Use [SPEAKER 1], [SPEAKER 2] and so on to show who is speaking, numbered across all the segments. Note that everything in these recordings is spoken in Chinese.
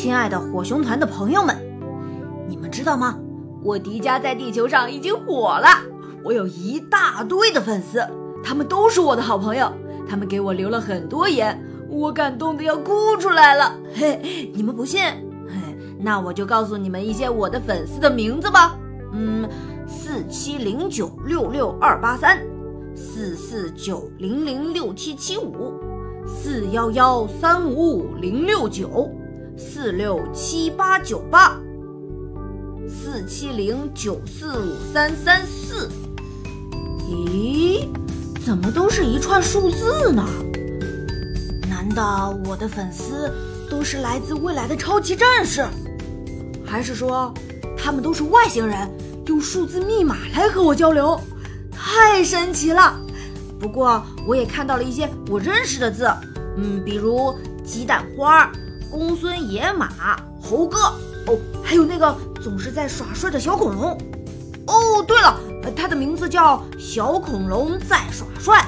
[SPEAKER 1] 亲爱的火熊团的朋友们，你们知道吗？我迪迦在地球上已经火了，我有一大堆的粉丝，他们都是我的好朋友，他们给我留了很多言，我感动的要哭出来了。嘿，你们不信？嘿，那我就告诉你们一些我的粉丝的名字吧。嗯，四七零九六六二八三，四四九零零六七七五，四幺幺三五五零六九，四六七八九八。四七零九四五三三四，咦，怎么都是一串数字呢？难道我的粉丝都是来自未来的超级战士，还是说他们都是外星人，用数字密码来和我交流？太神奇了！不过我也看到了一些我认识的字，嗯，比如鸡蛋花儿、公孙野马、猴哥，哦，还有那个。总是在耍帅的小恐龙。哦，对了，他的名字叫小恐龙在耍帅。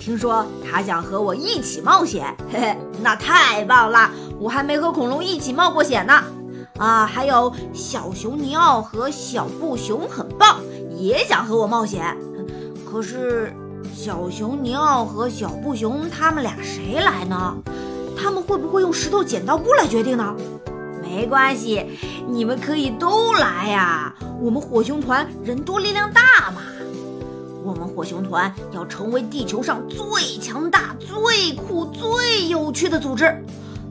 [SPEAKER 1] 听说他想和我一起冒险，嘿嘿，那太棒了！我还没和恐龙一起冒过险呢。啊，还有小熊尼奥和小布熊很棒，也想和我冒险。可是小熊尼奥和小布熊他们俩谁来呢？他们会不会用石头剪刀布来决定呢？没关系，你们可以都来呀！我们火熊团人多力量大嘛。我们火熊团要成为地球上最强大、最酷、最有趣的组织。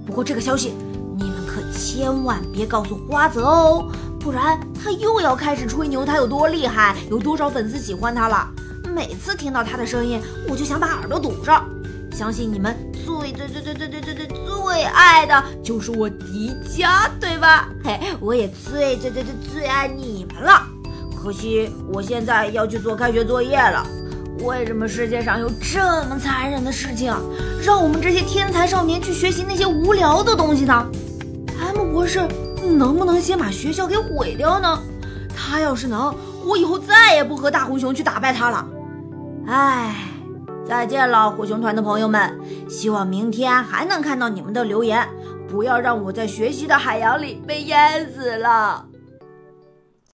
[SPEAKER 1] 不过这个消息你们可千万别告诉花泽哦，不然他又要开始吹牛他有多厉害，有多少粉丝喜欢他了。每次听到他的声音，我就想把耳朵堵上。相信你们最最最最最最最最最爱的就是我迪迦，对吧？嘿，我也最最最最最爱你们了。可惜我现在要去做开学作业了。为什么世界上有这么残忍的事情，让我们这些天才少年去学习那些无聊的东西呢？M 博士能不能先把学校给毁掉呢？他要是能，我以后再也不和大红熊去打败他了。唉。再见了，火熊团的朋友们！希望明天还能看到你们的留言，不要让我在学习的海洋里被淹死了。